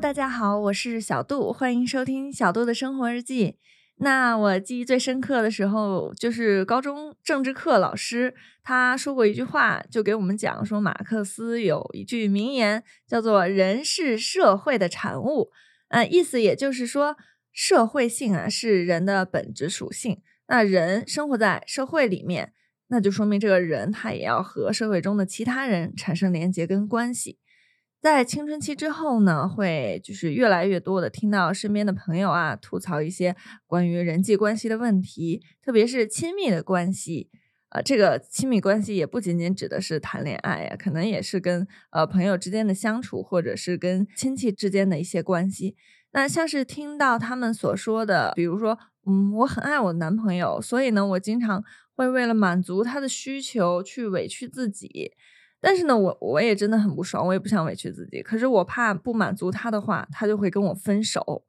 大家好，我是小杜，欢迎收听小杜的生活日记。那我记忆最深刻的时候，就是高中政治课老师他说过一句话，就给我们讲说，马克思有一句名言，叫做“人是社会的产物”。呃，意思也就是说，社会性啊是人的本质属性。那人生活在社会里面，那就说明这个人他也要和社会中的其他人产生连接跟关系。在青春期之后呢，会就是越来越多的听到身边的朋友啊吐槽一些关于人际关系的问题，特别是亲密的关系。呃，这个亲密关系也不仅仅指的是谈恋爱呀，可能也是跟呃朋友之间的相处，或者是跟亲戚之间的一些关系。那像是听到他们所说的，比如说，嗯，我很爱我男朋友，所以呢，我经常会为了满足他的需求去委屈自己。但是呢，我我也真的很不爽，我也不想委屈自己。可是我怕不满足他的话，他就会跟我分手，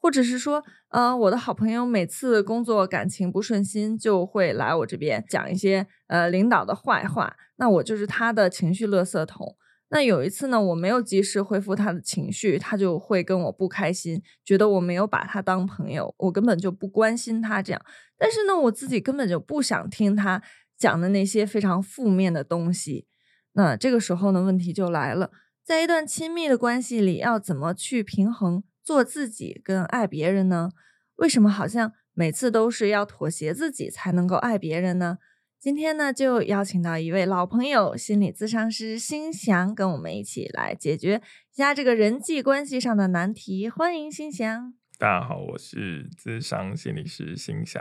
或者是说，呃，我的好朋友每次工作感情不顺心，就会来我这边讲一些呃领导的坏话，那我就是他的情绪垃圾桶。那有一次呢，我没有及时恢复他的情绪，他就会跟我不开心，觉得我没有把他当朋友，我根本就不关心他这样。但是呢，我自己根本就不想听他讲的那些非常负面的东西。那这个时候呢，问题就来了，在一段亲密的关系里，要怎么去平衡做自己跟爱别人呢？为什么好像每次都是要妥协自己才能够爱别人呢？今天呢，就邀请到一位老朋友，心理咨商师心祥，跟我们一起来解决一下这个人际关系上的难题。欢迎心祥。大家好，我是咨商心理师心祥。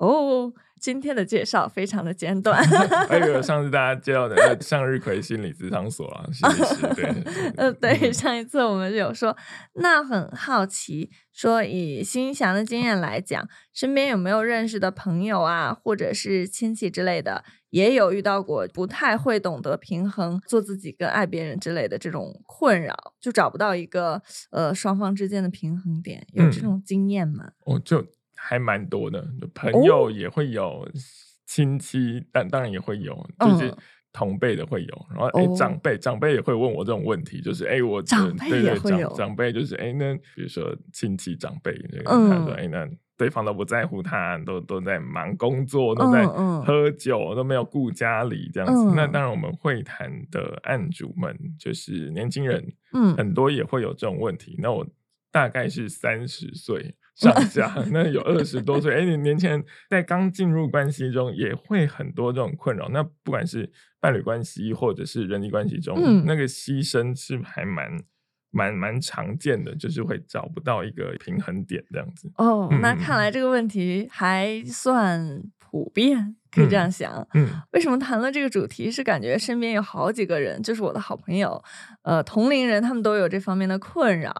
哦。今天的介绍非常的简短，还有上次大家介绍的向日葵心理咨商所啊，心理师对，呃对，上一次我们有说，那很好奇，说以心祥的经验来讲，身边有没有认识的朋友啊，或者是亲戚之类的，也有遇到过不太会懂得平衡做自己跟爱别人之类的这种困扰，就找不到一个呃双方之间的平衡点，有这种经验吗？我就。还蛮多的，朋友。也会有，亲戚但当然也会有，就是同辈的会有，然后哎长辈长辈也会问我这种问题，就是哎我长辈也会有，长辈就是哎那比如说亲戚长辈，他说哎那对方都不在乎他，都都在忙工作，都在喝酒，都没有顾家里这样子。那当然我们会谈的案主们就是年轻人，嗯，很多也会有这种问题。那我大概是三十岁。上下 那有二十多岁，哎，你年轻人在刚进入关系中也会很多这种困扰。那不管是伴侣关系或者是人际关系中，那个牺牲是还蛮蛮蛮常见的，就是会找不到一个平衡点这样子。哦，那看来这个问题还算普遍。可以这样想，嗯，为什么谈论这个主题？是感觉身边有好几个人，就是我的好朋友，呃，同龄人，他们都有这方面的困扰。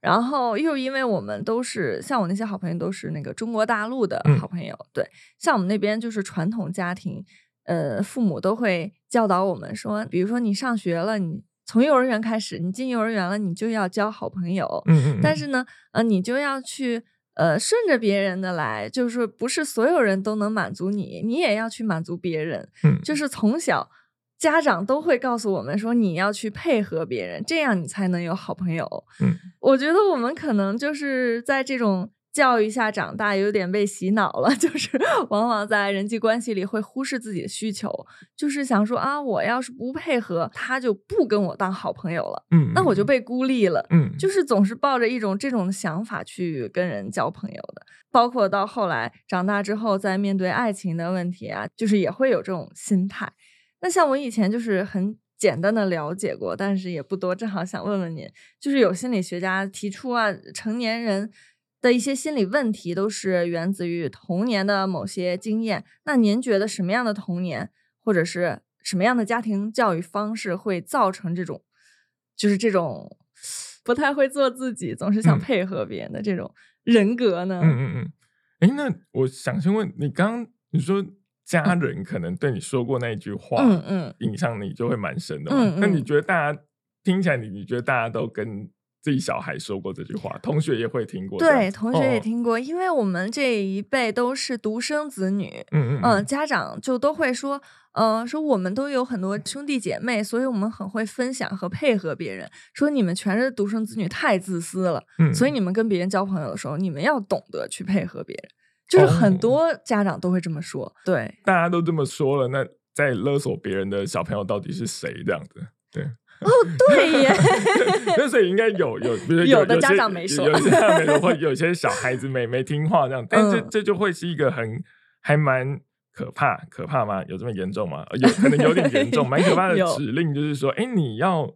然后又因为我们都是像我那些好朋友，都是那个中国大陆的好朋友，对，像我们那边就是传统家庭，呃，父母都会教导我们说，比如说你上学了，你从幼儿园开始，你进幼儿园了，你就要交好朋友，嗯嗯，但是呢，呃，你就要去。呃，顺着别人的来，就是不是所有人都能满足你，你也要去满足别人。嗯，就是从小家长都会告诉我们说，你要去配合别人，这样你才能有好朋友。嗯，我觉得我们可能就是在这种。教育下长大，有点被洗脑了，就是往往在人际关系里会忽视自己的需求，就是想说啊，我要是不配合，他就不跟我当好朋友了，嗯，那我就被孤立了，嗯，就是总是抱着一种这种想法去跟人交朋友的，包括到后来长大之后，在面对爱情的问题啊，就是也会有这种心态。那像我以前就是很简单的了解过，但是也不多，正好想问问您，就是有心理学家提出啊，成年人。的一些心理问题都是源自于童年的某些经验。那您觉得什么样的童年，或者是什么样的家庭教育方式会造成这种，就是这种不太会做自己，总是想配合别人的这种人格呢？嗯嗯嗯。哎，那我想先问你，刚刚你说家人可能对你说过那一句话，嗯嗯，影响你就会蛮深的。嗯嗯。那你觉得大家听起来，你你觉得大家都跟？自己小孩说过这句话，同学也会听过。对，同学也听过，因为我们这一辈都是独生子女，嗯嗯嗯，家长就都会说，呃，说我们都有很多兄弟姐妹，所以我们很会分享和配合别人。说你们全是独生子女，太自私了，所以你们跟别人交朋友的时候，你们要懂得去配合别人。就是很多家长都会这么说，对，大家都这么说了，那在勒索别人的小朋友到底是谁？这样子，对。哦，对耶，那所以应该有有，比如有的家长没说，有些家长没说，或有些小孩子没没听话这样，但这这就会是一个很还蛮可怕，可怕吗？有这么严重吗？有可能有点严重，蛮可怕的指令就是说，哎，你要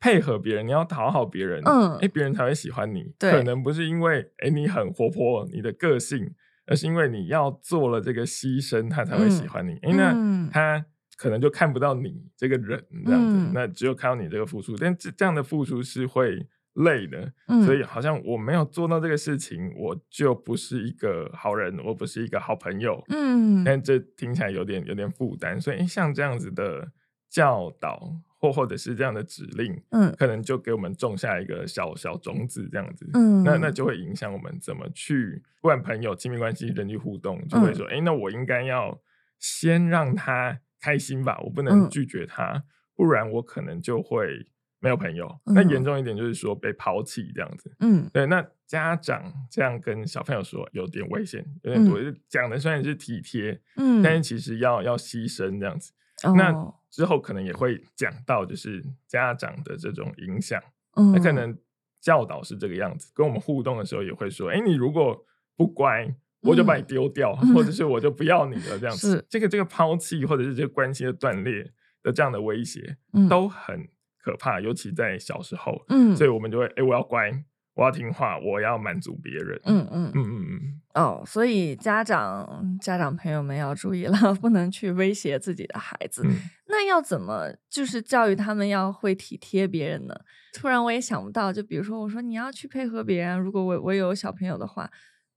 配合别人，你要讨好别人，嗯，哎，别人才会喜欢你。可能不是因为哎你很活泼，你的个性，而是因为你要做了这个牺牲，他才会喜欢你。哎，那他。可能就看不到你这个人这样子，那只有看到你这个付出，但这这样的付出是会累的，所以好像我没有做到这个事情，我就不是一个好人，我不是一个好朋友，嗯，但这听起来有点有点负担，所以像这样子的教导或或者是这样的指令，嗯，可能就给我们种下一个小小种子这样子，嗯，那那就会影响我们怎么去，不管朋友、亲密关系、人际互动，就会说，哎，那我应该要先让他。开心吧，我不能拒绝他，不然我可能就会没有朋友。那严重一点就是说被抛弃这样子。嗯，对。那家长这样跟小朋友说有点危险，有点多。讲的虽然是体贴，嗯，但是其实要要牺牲这样子。那之后可能也会讲到，就是家长的这种影响。嗯，那可能教导是这个样子，跟我们互动的时候也会说：哎，你如果不乖。我就把你丢掉，或者是我就不要你了，这样子。这个这个抛弃，或者是这个关系的断裂的这样的威胁，都很可怕，尤其在小时候。嗯，所以我们就会，哎，我要乖，我要听话，我要满足别人。嗯嗯嗯嗯嗯。哦，所以家长家长朋友们要注意了，不能去威胁自己的孩子。那要怎么就是教育他们要会体贴别人呢？突然我也想不到，就比如说我说你要去配合别人，如果我我有小朋友的话。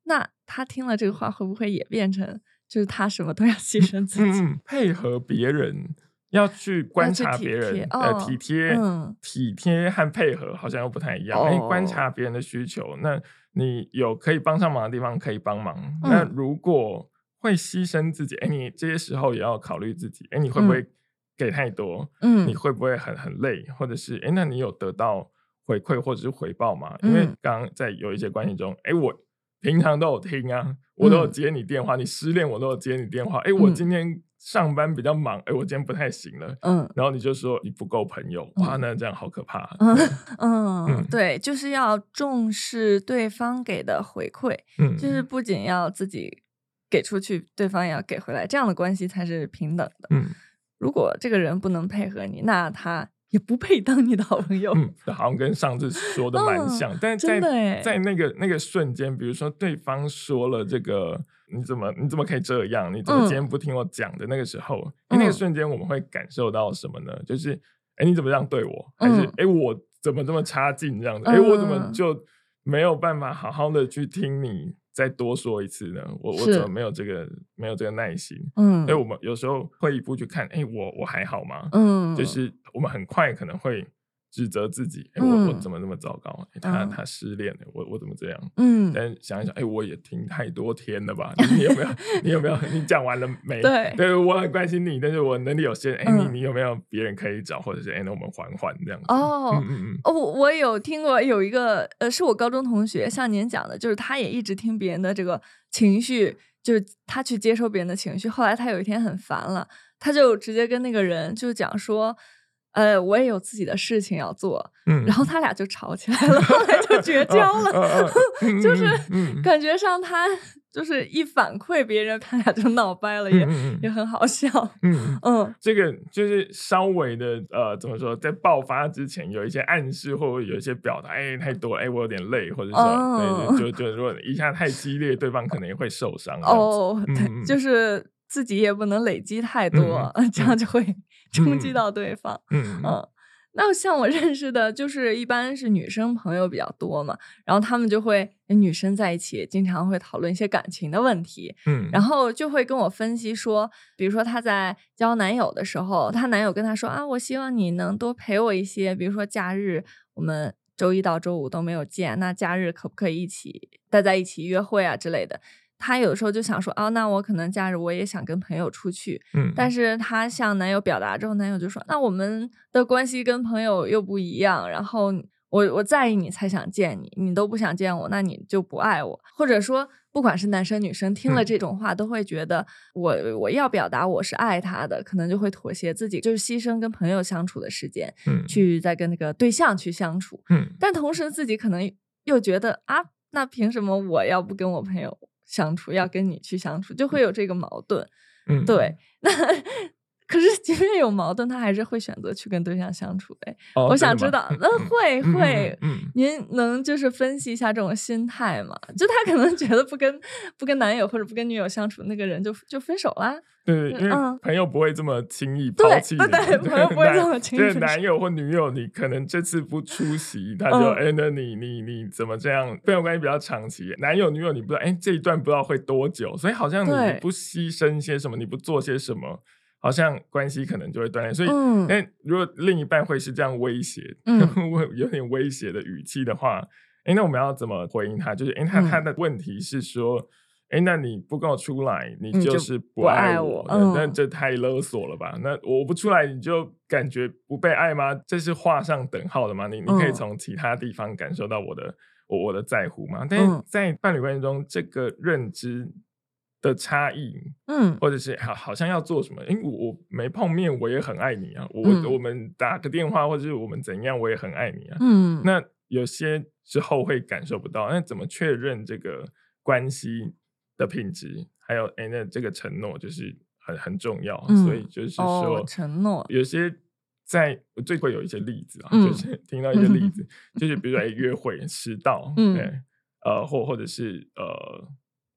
那他听了这个话，会不会也变成就是他什么都要 牺牲自己，配合别人，要去观察别人，呃，体贴，体贴和配合好像又不太一样。哎，观察别人的需求，那你有可以帮上忙的地方可以帮忙。那如果会牺牲自己，哎，你这些时候也要考虑自己，哎，你会不会给太多？嗯，你会不会很很累？或者是哎，那你有得到回馈或者是回报吗？因为刚刚在有一些关系中，哎，我。平常都有听啊，我都有接你电话。你失恋，我都有接你电话。哎，我今天上班比较忙，哎，我今天不太行了。嗯，然后你就说你不够朋友，哇，那这样好可怕。嗯嗯，对，就是要重视对方给的回馈，就是不仅要自己给出去，对方也要给回来，这样的关系才是平等的。嗯，如果这个人不能配合你，那他。也不配当你的好朋友，嗯，好像跟上次说的蛮像，但是在在那个那个瞬间，比如说对方说了这个，你怎么你怎么可以这样？你怎么今天不听我讲的那个时候，那个瞬间我们会感受到什么呢？就是，哎，你怎么这样对我？还是，哎，我怎么这么差劲这样子？哎，我怎么就没有办法好好的去听你？再多说一次呢？我我怎么没有这个没有这个耐心？嗯，所以我们有时候会一步去看，哎，我我还好吗？嗯，就是我们很快可能会。指责自己，哎，我我怎么那么糟糕？他他失恋了，我我怎么这样？嗯，但想一想，哎，我也听太多天了吧？你有没有？你有没有？你讲完了没？对，对我很关心你，但是我能力有限。哎，你你有没有别人可以找，或者是哎，那我们缓缓这样子？哦，嗯嗯哦，我我有听过有一个呃，是我高中同学像您讲的，就是他也一直听别人的这个情绪，就是他去接收别人的情绪。后来他有一天很烦了，他就直接跟那个人就讲说。呃，我也有自己的事情要做，然后他俩就吵起来了，后来就绝交了，就是感觉上他就是一反馈别人，他俩就闹掰了，也也很好笑。嗯嗯，这个就是稍微的呃，怎么说，在爆发之前有一些暗示或者有一些表达，哎，太多，哎，我有点累，或者说，对就就如果一下太激烈，对方可能也会受伤。哦，对，就是自己也不能累积太多，这样就会。冲击到对方，嗯嗯，那像我 认识的，就是一般是女生朋友比较多嘛，然后他们就会女生在一起，经常会讨论一些感情的问题，嗯，然后就会跟我分析说，比如说她在交男友的时候，她男友跟她说啊，我希望你能多陪我一些，比如说假日我们。周一到周五都没有见，那假日可不可以一起待在一起约会啊之类的？他有时候就想说，哦，那我可能假日我也想跟朋友出去，嗯，但是他向男友表达之后，男友就说，那我们的关系跟朋友又不一样，然后我我在意你才想见你，你都不想见我，那你就不爱我，或者说。不管是男生女生，听了这种话，都会觉得我我要表达我是爱他的，可能就会妥协自己，就是牺牲跟朋友相处的时间，嗯，去再跟那个对象去相处，嗯，但同时自己可能又觉得啊，那凭什么我要不跟我朋友相处，要跟你去相处，就会有这个矛盾，嗯，对，那。可是，即便有矛盾，他还是会选择去跟对象相处呗。我想知道，那会会，您能就是分析一下这种心态吗？就他可能觉得不跟不跟男友或者不跟女友相处，那个人就就分手啦。对，因为朋友不会这么轻易抛弃你。对，朋友不会这么轻易。男友或女友，你可能这次不出席，他就哎，那你你你怎么这样？朋友关系比较长期，男友女友你不知道，哎，这一段不知道会多久，所以好像你不牺牲些什么，你不做些什么。好像关系可能就会断裂，所以，哎，如果另一半会是这样威胁，有点威胁的语气的话，哎，那我们要怎么回应他？就是，哎，他他的问题是说，哎，那你不跟我出来，你就是不爱我，那这太勒索了吧？那我不出来，你就感觉不被爱吗？这是画上等号的吗？你你可以从其他地方感受到我的我我的在乎吗？但是在伴侣关系中，这个认知。的差异，嗯，或者是好，好像要做什么？因为我没碰面，我也很爱你啊。我我们打个电话，或者是我们怎样，我也很爱你啊。嗯，那有些之后会感受不到，那怎么确认这个关系的品质？还有，哎，那这个承诺就是很很重要。所以就是说，承诺有些在最会有一些例子啊，就是听到一些例子，就是比如说，哎，约会迟到，对，呃，或或者是呃。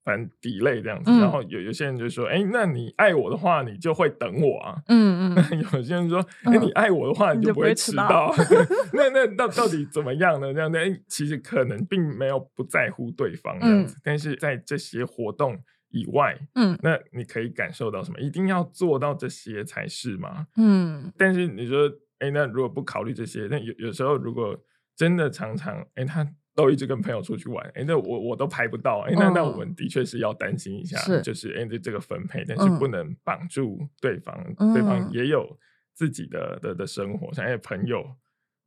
反正底类这样子，然后有有些人就说：“哎，那你爱我的话，你就会等我啊。”嗯嗯。有些人说：“哎，你爱我的话，你就不会迟到。”那那到到底怎么样呢？这样的哎，其实可能并没有不在乎对方这样子，但是在这些活动以外，嗯，那你可以感受到什么？一定要做到这些才是吗？嗯。但是你说：“哎，那如果不考虑这些，那有有时候如果真的常常哎他。”都一直跟朋友出去玩，哎，那我我都排不到，哎，那那我们的确是要担心一下，就是哎，这这个分配，但是不能绑住对方，对方也有自己的的的生活，像哎朋友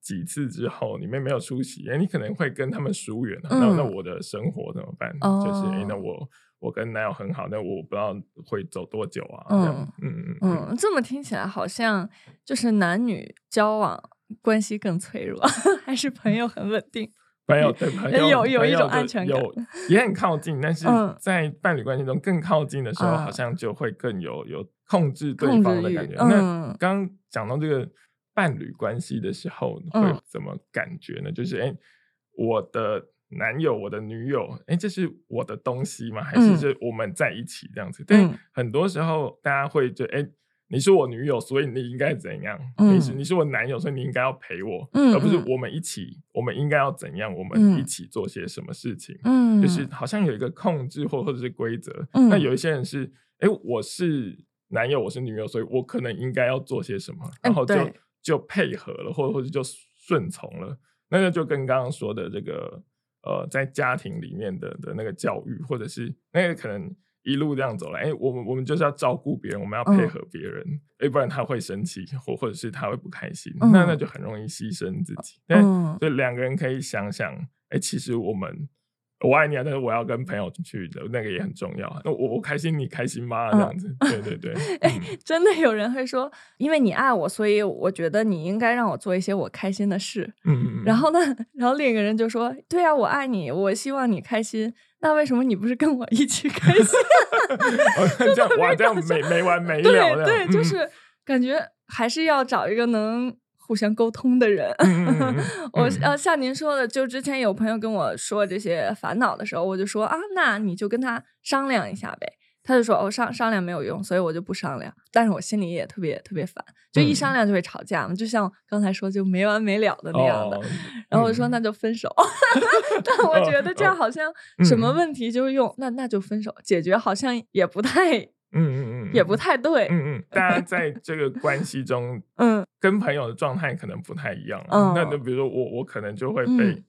几次之后，你们没有出席，哎，你可能会跟他们疏远，那那我的生活怎么办？就是哎，那我我跟男友很好，那我不知道会走多久啊？嗯嗯嗯，这么听起来好像就是男女交往关系更脆弱，还是朋友很稳定？朋友对朋友有有一种安全感，有也很靠近，但是在伴侣关系中更靠近的时候，好像就会更有有控制对方的感觉。那刚讲到这个伴侣关系的时候，会怎么感觉呢？就是哎，我的男友、我的女友，哎，这是我的东西吗？还是这我们在一起这样子？但很多时候大家会就哎。你是我女友，所以你应该怎样？你是你是我男友，所以你应该要陪我，而不是我们一起。我们应该要怎样？我们一起做些什么事情？嗯，就是好像有一个控制或或者是规则。那有一些人是，哎，我是男友，我是女友，所以我可能应该要做些什么，然后就就配合了，或者或者就顺从了。那个就跟刚刚说的这个，呃，在家庭里面的的那个教育，或者是那个可能。一路这样走来，哎，我们我们就是要照顾别人，我们要配合别人，哎，不然他会生气，或或者是他会不开心，那那就很容易牺牲自己。嗯，所以两个人可以想想，哎，其实我们我爱你啊，但是我要跟朋友去的，那个也很重要。那我我开心，你开心吗？这样子，对对对。哎，真的有人会说，因为你爱我，所以我觉得你应该让我做一些我开心的事。嗯嗯。然后呢，然后另一个人就说，对啊，我爱你，我希望你开心。那为什么你不是跟我一起开心？这样哇，这样没没完没了。对对，就是感觉还是要找一个能互相沟通的人。我呃，像您说的，就之前有朋友跟我说这些烦恼的时候，我就说啊，那你就跟他商量一下呗。他就说：“哦，商商量没有用，所以我就不商量。但是我心里也特别特别烦，就一商量就会吵架嘛，就像刚才说就没完没了的那样的。然后我说那就分手。但我觉得这样好像什么问题就是用那那就分手解决，好像也不太嗯嗯嗯，也不太对。嗯嗯，大家在这个关系中，嗯，跟朋友的状态可能不太一样。嗯，那就比如说我我可能就会被，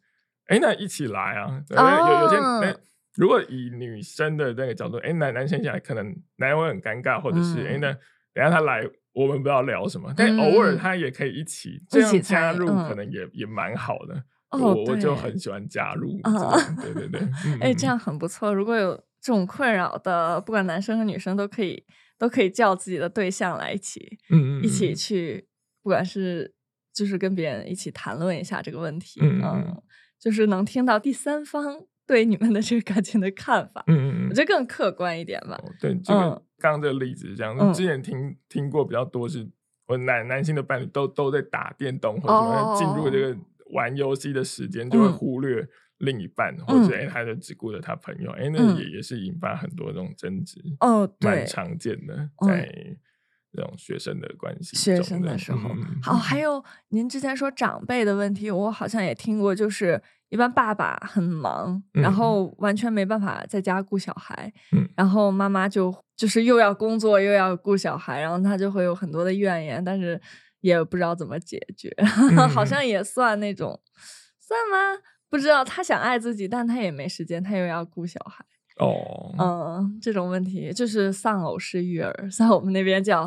哎，那一起来啊。有有些哎，如果以女生的那个角度，哎，男男生进来可能男人会很尴尬，或者是哎那等下他来，我们不知道聊什么，但偶尔他也可以一起这样加入，可能也也蛮好的。我我就很喜欢加入，对对对，哎，这样很不错。如果有这种困扰的，不管男生和女生都可以，都可以叫自己的对象来一起，嗯嗯，一起去，不管是就是跟别人一起谈论一下这个问题，嗯，就是能听到第三方对你们的这个感情的看法，嗯嗯，我觉得更客观一点吧。对，这个刚刚这个例子是这样，之前听听过比较多是，我男男性的伴侣都都在打电动或者进入这个。玩游戏的时间就会忽略另一半，或者哎，他就只顾着他朋友，哎，那也也是引发很多这种争执哦，蛮常见的在这种学生的关系。学生的时候，好，还有您之前说长辈的问题，我好像也听过，就是一般爸爸很忙，然后完全没办法在家顾小孩，然后妈妈就就是又要工作又要顾小孩，然后他就会有很多的怨言，但是。也不知道怎么解决，好像也算那种，算吗？不知道他想爱自己，但他也没时间，他又要顾小孩。哦，嗯，这种问题就是丧偶式育儿，在我们那边叫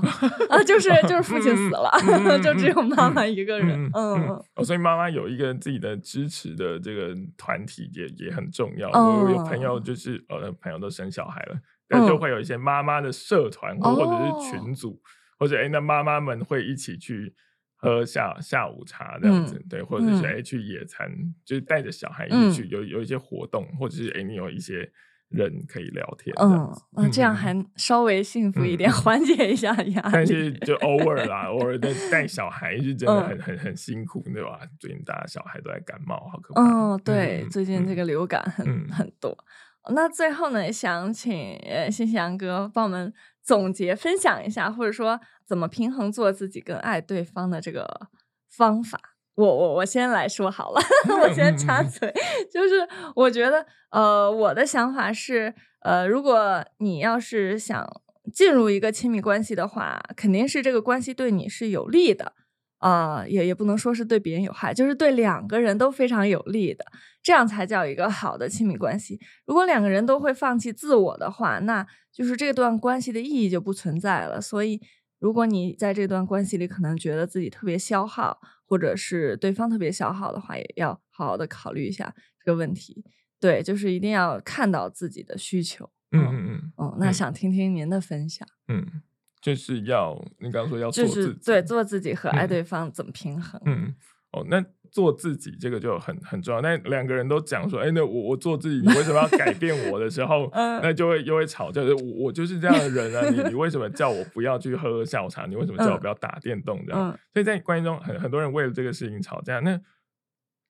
啊，就是就是父亲死了，就只有妈妈一个人。嗯，所以妈妈有一个自己的支持的这个团体也也很重要。我有朋友就是呃，朋友都生小孩了，但就会有一些妈妈的社团或者是群组。或者哎，那妈妈们会一起去喝下下午茶这样子，对，或者是哎去野餐，就是带着小孩一起去，有有一些活动，或者是哎你有一些人可以聊天，嗯，啊，这样还稍微幸福一点，缓解一下压力。但是就偶尔啦，偶尔带带小孩是真的很很很辛苦，对吧？最近大家小孩都在感冒，好可怕。哦，对，最近这个流感很很多。那最后呢，想请呃新西阳哥帮我们总结分享一下，或者说怎么平衡做自己跟爱对方的这个方法。我我我先来说好了，我先插嘴，就是我觉得呃我的想法是呃如果你要是想进入一个亲密关系的话，肯定是这个关系对你是有利的。啊，也也不能说是对别人有害，就是对两个人都非常有利的，这样才叫一个好的亲密关系。如果两个人都会放弃自我的话，那就是这段关系的意义就不存在了。所以，如果你在这段关系里可能觉得自己特别消耗，或者是对方特别消耗的话，也要好好的考虑一下这个问题。对，就是一定要看到自己的需求。嗯嗯嗯。哦，那想听听您的分享。嗯。就是要你刚刚说要做自己，对，做自己和爱对方怎么平衡？嗯，哦，那做自己这个就很很重要。那两个人都讲说，哎，那我我做自己，你为什么要改变我的时候，那就会又会吵架。我我就是这样的人啊，你你为什么叫我不要去喝下午茶？你为什么叫我不要打电动？这样，所以在关系中，很很多人为了这个事情吵架。那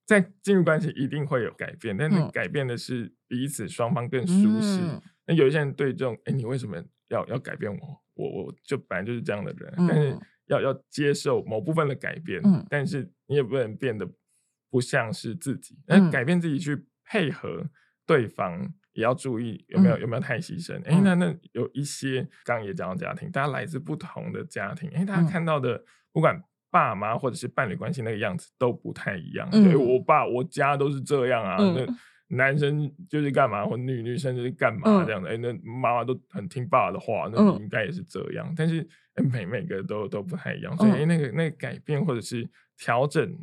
在进入关系一定会有改变，但是改变的是彼此双方更舒适。那有一些人对这种，哎，你为什么要要改变我？我我就本来就是这样的人，但是要要接受某部分的改变，但是你也不能变得不像是自己。那改变自己去配合对方，也要注意有没有有没有太牺牲。哎，那那有一些刚刚也讲到家庭，大家来自不同的家庭，哎，大家看到的不管爸妈或者是伴侣关系那个样子都不太一样。所以我爸我家都是这样啊。那男生就是干嘛，或女女生就是干嘛这样的。哎，那妈妈都很听爸爸的话，那你应该也是这样。但是每每个都都不太一样，所以那个那个改变或者是调整，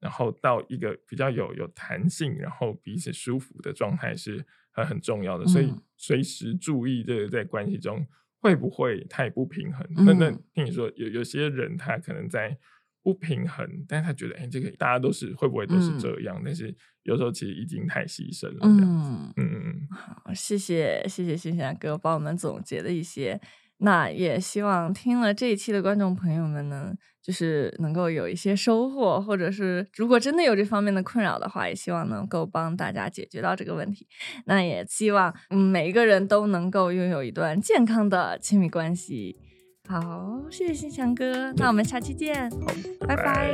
然后到一个比较有有弹性，然后彼此舒服的状态是很很重要的。所以随时注意这个在关系中会不会太不平衡。那那听你说有有些人他可能在。不平衡，但是他觉得，哎，这个大家都是会不会都是这样？但是有时候其实已经太牺牲了。嗯嗯嗯，好，谢谢谢谢新霞哥帮我们总结的一些，那也希望听了这一期的观众朋友们呢，就是能够有一些收获，或者是如果真的有这方面的困扰的话，也希望能够帮大家解决到这个问题。那也希望每一个人都能够拥有一段健康的亲密关系。好，谢谢新强哥，那我们下期见，拜拜。